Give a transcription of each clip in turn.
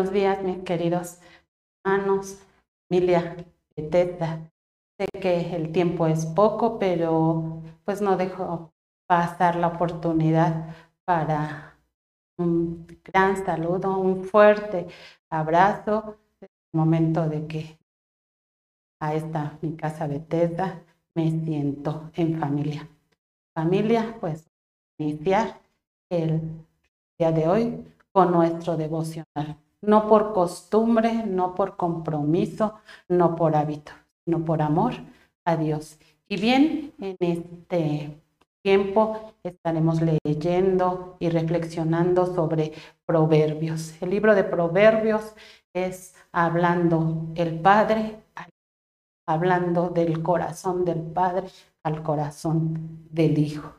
Buenos días, mis queridos hermanos, familia Bethesda. Sé que el tiempo es poco, pero pues no dejo pasar la oportunidad para un gran saludo, un fuerte abrazo. Es momento de que a esta mi casa Bethesda me siento en familia. Familia, pues iniciar el día de hoy con nuestro devocional. No por costumbre, no por compromiso, no por hábito, sino por amor a Dios. Y bien, en este tiempo estaremos leyendo y reflexionando sobre proverbios. El libro de proverbios es hablando el Padre, hablando del corazón del Padre al corazón del Hijo.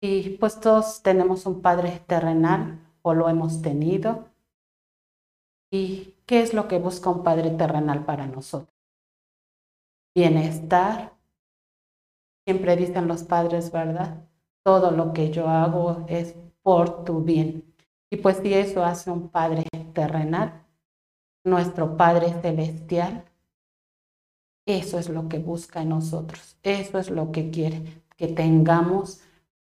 Y pues todos tenemos un Padre terrenal o lo hemos tenido. ¿Y qué es lo que busca un Padre terrenal para nosotros? Bienestar. Siempre dicen los padres, ¿verdad? Todo lo que yo hago es por tu bien. Y pues si eso hace un Padre terrenal, nuestro Padre celestial, eso es lo que busca en nosotros, eso es lo que quiere, que tengamos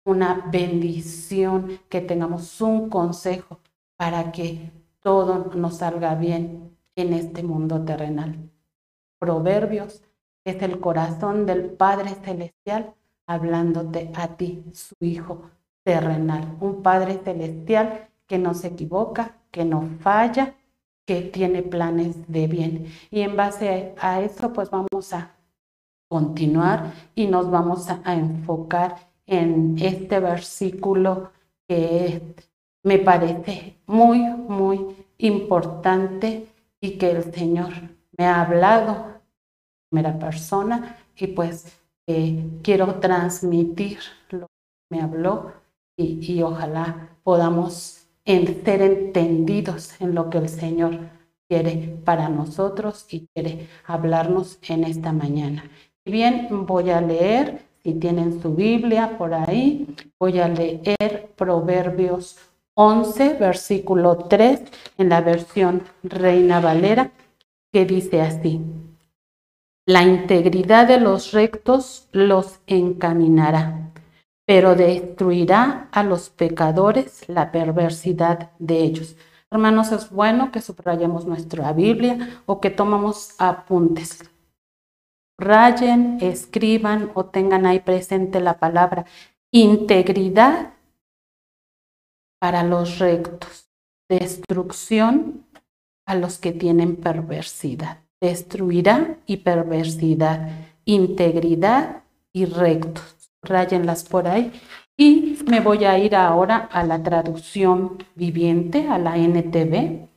una bendición, que tengamos un consejo para que todo nos salga bien en este mundo terrenal. Proverbios es el corazón del Padre Celestial hablándote a ti, su Hijo terrenal. Un Padre Celestial que no se equivoca, que no falla, que tiene planes de bien. Y en base a eso, pues vamos a continuar y nos vamos a, enfocar en este versículo que me parece muy, muy importante y que el Señor me ha hablado en primera persona y pues eh, quiero transmitir lo que me habló y, ojalá podamos ser entendidos en lo que el Señor quiere para nosotros y quiere hablarnos en esta mañana. Bien, voy a leer si tienen su Biblia por ahí, voy a leer Proverbios 11, versículo 3, en la versión Reina Valera, que dice así. La integridad de los rectos los encaminará, pero destruirá a los pecadores la perversidad de ellos. Hermanos, es bueno que subrayemos nuestra Biblia o que tomamos apuntes rayen, escriban o tengan ahí presente la palabra integridad para los rectos, destrucción a los que tienen perversidad, destruirá y perversidad, integridad y rectos. Rayenlas por ahí. Y me voy a ir ahora a la traducción viviente, a la NTV.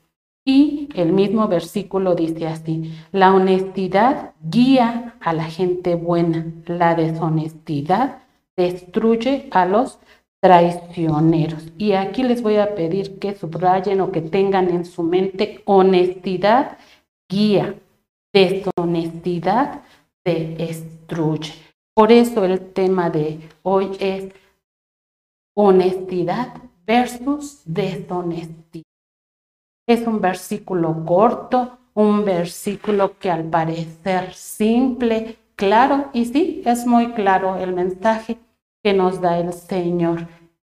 Y el mismo versículo dice así, la honestidad guía a la gente buena, la deshonestidad destruye a los traicioneros. Y aquí les voy a pedir que subrayen o que tengan en su mente honestidad guía, deshonestidad destruye. Por eso el tema de hoy es honestidad versus deshonestidad. Es un versículo corto, un versículo que al parecer simple, claro, y sí, es muy claro el mensaje que nos da el Señor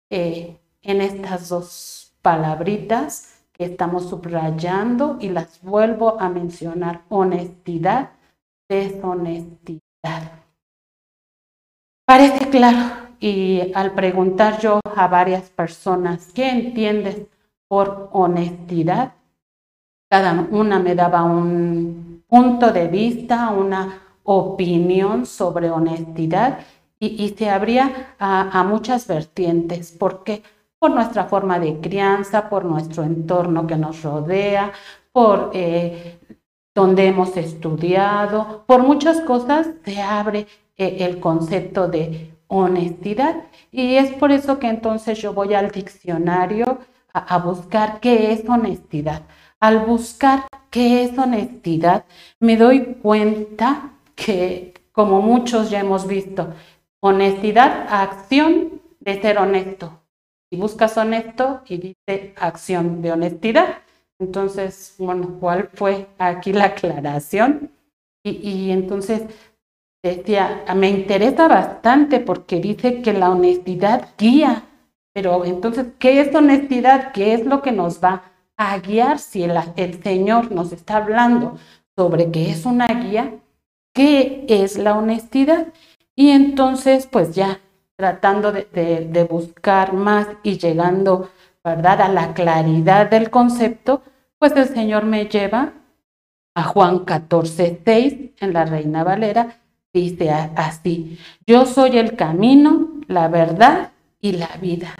eh, en estas dos palabritas que estamos subrayando y las vuelvo a mencionar, honestidad, deshonestidad. Parece claro y al preguntar yo a varias personas, ¿qué entiendes por honestidad. Cada una me daba un punto de vista, una opinión sobre honestidad y, se abría a, muchas vertientes. ¿Por qué? Por nuestra forma de crianza, por nuestro entorno que nos rodea, por eh, donde hemos estudiado, por muchas cosas se abre eh, el concepto de honestidad. Y es por eso que entonces yo voy al diccionario a, buscar qué es honestidad. Al buscar qué es honestidad, me doy cuenta que, como muchos ya hemos visto, honestidad, acción de ser honesto. Y buscas honesto y dice acción de honestidad. Entonces, bueno, ¿cuál fue aquí la aclaración? Y, entonces decía, me interesa bastante porque dice que la honestidad guía, pero entonces, ¿qué es honestidad? ¿Qué es lo que nos va a guiar si el, el Señor nos está hablando sobre que es una guía? ¿Qué es la honestidad? Y entonces, pues ya tratando de, buscar más y llegando, ¿verdad?, a la claridad del concepto, pues el Señor me lleva a Juan 14, 6 en la Reina Valera, dice así, yo soy el camino, la verdad y la vida.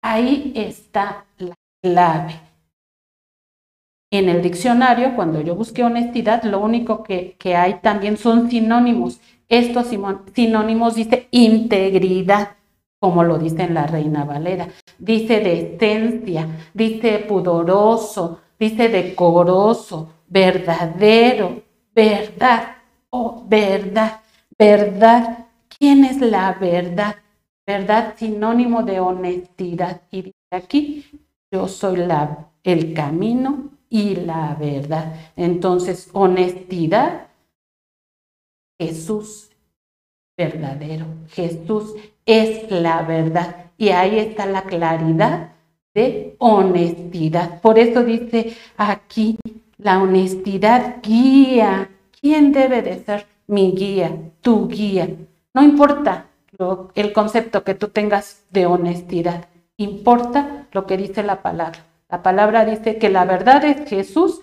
Ahí está la clave. En el diccionario, cuando yo busqué honestidad, lo único que, que hay también son sinónimos. Estos sinónimos dice integridad, como lo dice en la Reina Valera. Dice decencia, dice pudoroso, dice decoroso, verdadero, verdad, oh, verdad, verdad. ¿Quién es la verdad? Verdad sinónimo de honestidad. Y dice aquí, yo soy la, el camino y la verdad. Entonces, honestidad Jesús verdadero. Jesús es la verdad. Y ahí está la claridad de honestidad. Por eso dice aquí, la honestidad guía. ¿Quién debe de ser mi guía? Tu guía. No importa el concepto que tú tengas de honestidad. Importa lo que dice la palabra. La palabra dice que la verdad es Jesús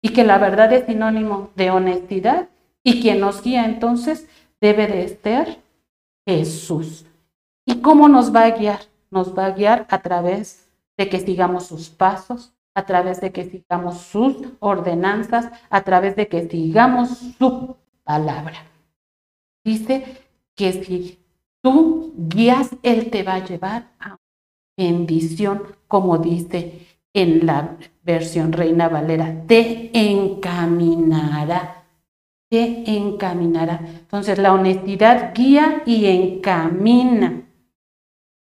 y que la verdad es sinónimo de honestidad y quien nos guía entonces debe de ser Jesús. ¿Y cómo nos va a guiar? Nos va a guiar a través de que sigamos sus pasos, a través de que sigamos sus ordenanzas, a través de que sigamos su palabra. Dice que si tú guías, Él te va a llevar a bendición, como dice en la versión Reina Valera, te encaminará encaminará. Entonces la honestidad guía y encamina.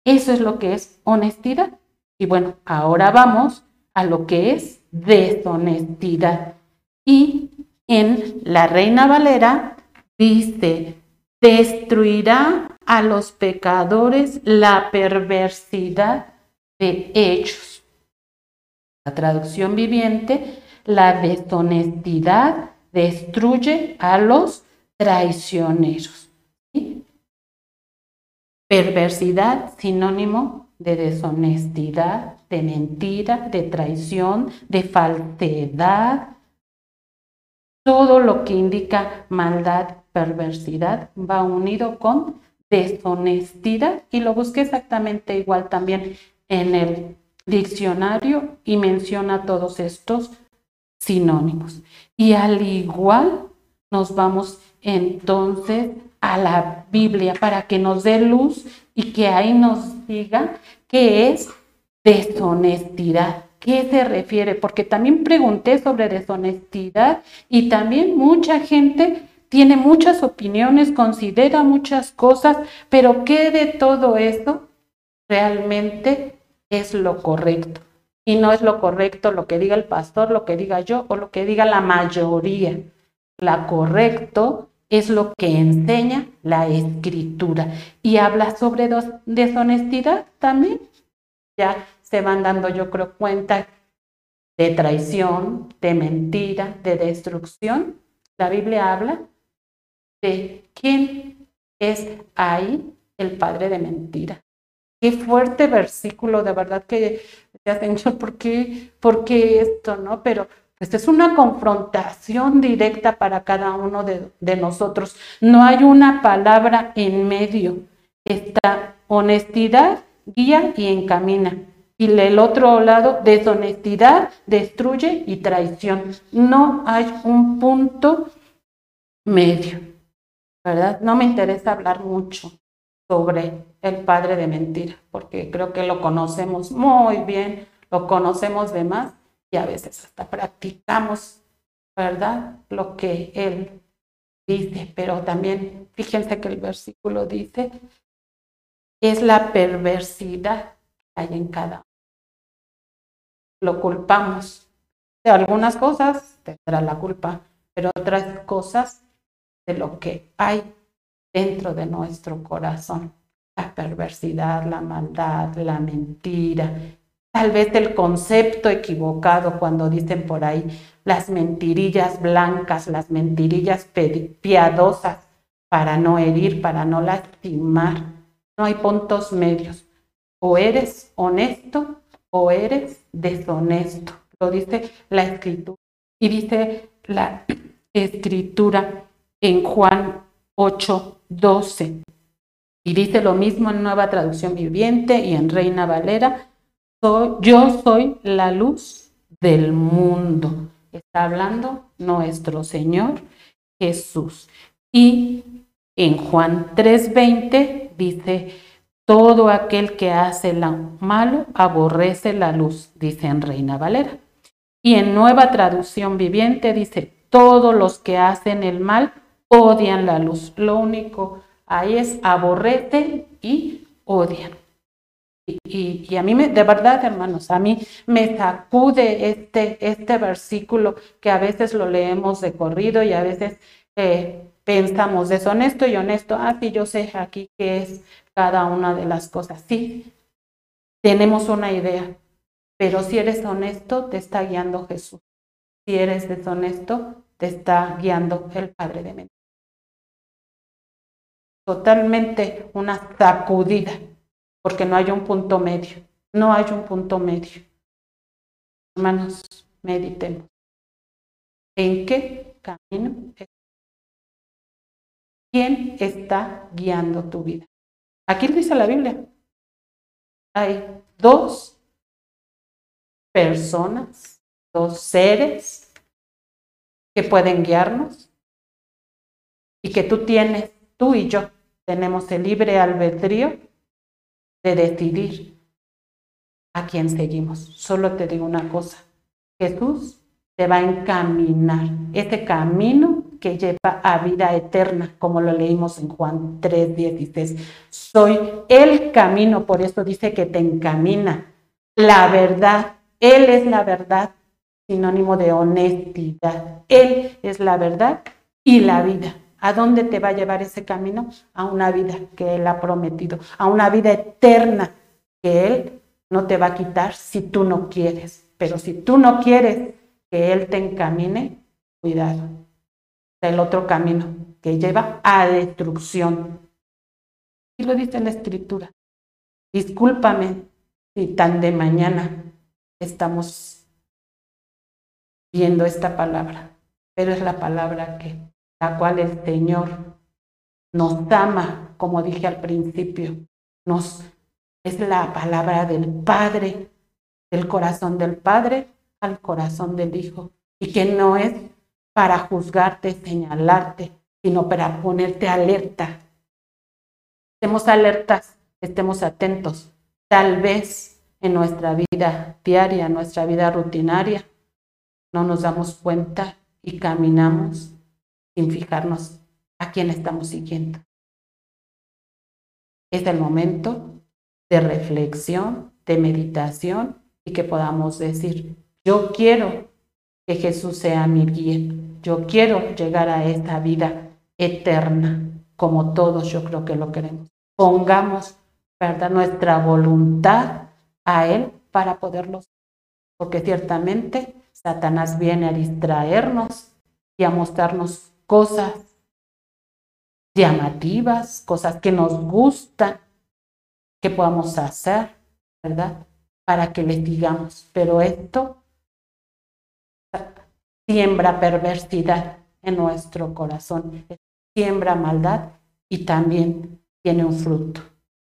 Eso es lo que es honestidad. Y bueno, ahora vamos a lo que es deshonestidad. Y en la Reina Valera dice, destruirá a los pecadores la perversidad de hechos. La traducción viviente, la deshonestidad destruye a los traicioneros. Perversidad, sinónimo de deshonestidad, de mentira, de traición, de falsedad. Todo lo que indica maldad, perversidad, va unido con deshonestidad y lo busqué exactamente igual también en el diccionario y menciona todos estos sinónimos. Y al igual nos vamos entonces a la Biblia para que nos dé luz y que ahí nos diga qué es deshonestidad. ¿Qué se refiere? Porque también pregunté sobre deshonestidad y también mucha gente tiene muchas opiniones, considera muchas cosas, pero ¿qué de todo eso realmente es lo correcto? Y no es lo correcto lo que diga el pastor, lo que diga yo o lo que diga la mayoría. La correcto es lo que enseña la escritura y habla sobre deshonestidad también. Ya se van dando, yo creo, cuenta de traición, de mentira, de destrucción. La Biblia habla de quién es ahí el padre de mentira. Qué fuerte versículo, de verdad que Señor, ¿por qué, ¿por qué esto? ¿No? Pero pues es una confrontación directa para cada uno de, nosotros. No hay una palabra en medio. Esta honestidad guía y encamina. Y el otro lado, deshonestidad, destruye y traición. No hay un punto medio, ¿verdad? No me interesa hablar mucho sobre el padre de mentira, porque creo que lo conocemos muy bien, lo conocemos de más y a veces hasta practicamos, ¿verdad? Lo que él dice, pero también fíjense que el versículo dice, es la perversidad que hay en cada uno. Lo culpamos de algunas cosas tendrá la culpa, pero otras cosas de lo que hay dentro de nuestro corazón. La perversidad, la maldad, la mentira, tal vez el concepto equivocado cuando dicen por ahí las mentirillas blancas, las mentirillas piadosas para no herir, para no lastimar. No hay puntos medios. O eres honesto o eres deshonesto. Lo dice la escritura. Y dice la escritura en Juan 8, 12. Y dice lo mismo en Nueva Traducción Viviente y en Reina Valera. yo soy la luz del mundo. Está hablando nuestro Señor Jesús. Y en Juan 3:20 dice, todo aquel que hace lo malo aborrece la luz, dice en Reina Valera. Y en nueva traducción viviente dice, todos los que hacen el mal odian la luz. Lo único ahí es aborrecen y odian. Y, a mí, me, de verdad, hermanos, a mí me sacude este, este versículo que a veces lo leemos de corrido y a veces eh, pensamos deshonesto y honesto. Ah, sí, yo sé aquí qué es cada una de las cosas. Sí, tenemos una idea, pero si eres honesto, te está guiando Jesús. Si eres deshonesto, te está guiando el Padre de mente. Totalmente una sacudida, porque no hay un punto medio. No hay un punto medio. Hermanos, meditemos. ¿En qué camino ¿Quién está guiando tu vida? Aquí dice la Biblia. Hay dos personas, dos seres que pueden guiarnos y que tú tienes, tú y yo tenemos el libre albedrío de decidir a quién seguimos. Solo te digo una cosa, Jesús te va a encaminar ese camino que lleva a vida eterna, como lo leímos en Juan 3, 16. Soy el camino, por eso dice que te encamina. La verdad, Él es la verdad, sinónimo de honestidad. Él es la verdad y la vida. ¿A dónde te va a llevar ese camino? A una vida que Él ha prometido, a una vida eterna que Él no te va a quitar si tú no quieres. Pero si tú no quieres que Él te encamine, cuidado el otro camino que lleva a destrucción. Y lo dice la escritura. Discúlpame si tan de mañana estamos viendo esta palabra, pero es la palabra que la cual el Señor nos ama, como dije al principio, nos es la palabra del Padre, del corazón del Padre al corazón del Hijo, y que no es para juzgarte, señalarte, sino para ponerte alerta. Estemos alertas, estemos atentos. Tal vez en nuestra vida diaria, nuestra vida rutinaria, no nos damos cuenta y caminamos sin fijarnos a quién estamos siguiendo. Es el momento de reflexión, de meditación y que podamos decir, yo quiero que Jesús sea mi guía. Yo quiero llegar a esta vida eterna, como todos yo creo que lo queremos. Pongamos ¿verdad? nuestra voluntad a Él para poderlo porque ciertamente Satanás viene a distraernos y a mostrarnos cosas llamativas, cosas que nos gustan, que podamos hacer, ¿verdad? Para que les digamos, pero esto siembra perversidad en nuestro corazón, siembra maldad y también tiene un fruto,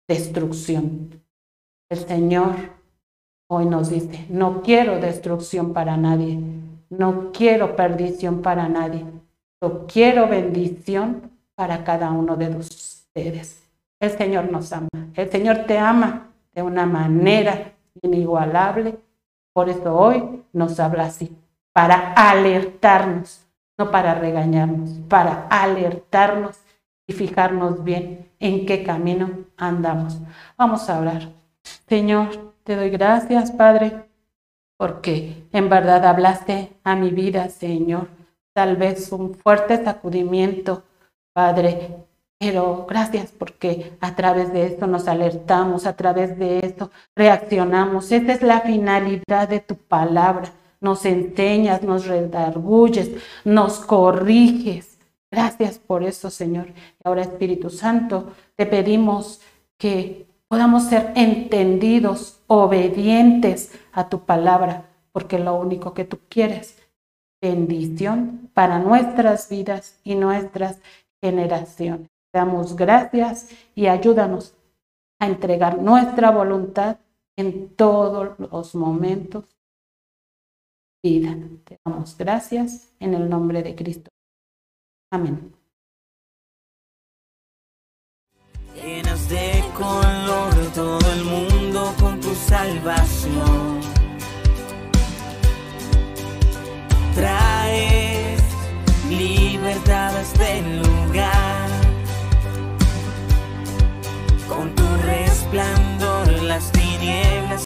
destrucción. El Señor hoy nos dice, no quiero destrucción para nadie, no quiero perdición para nadie, quiero bendición para cada uno de ustedes. El Señor nos ama, el Señor te ama de una manera inigualable, por eso hoy nos habla así para alertarnos, no para regañarnos, para alertarnos y fijarnos bien en qué camino andamos. Vamos a hablar. Señor, te doy gracias, Padre, porque en verdad hablaste a mi vida, Señor. Tal vez un fuerte sacudimiento, Padre, pero gracias porque a través de esto nos alertamos, a través de esto reaccionamos. Esa es la finalidad de tu palabra. Nos enseñas, nos redarguyes, nos corriges. Gracias por eso, Señor. Y ahora, Espíritu Santo, te pedimos que podamos ser entendidos, obedientes a tu palabra, porque lo único que tú quieres, bendición para nuestras vidas y nuestras generaciones. Damos gracias y ayúdanos a entregar nuestra voluntad en todos los momentos. Vida. Te damos gracias en el nombre de Cristo. Amén. Llenas de todo el mundo con tu salvación. Traes libertad a este lugar. Con tu resplandor las tinieblas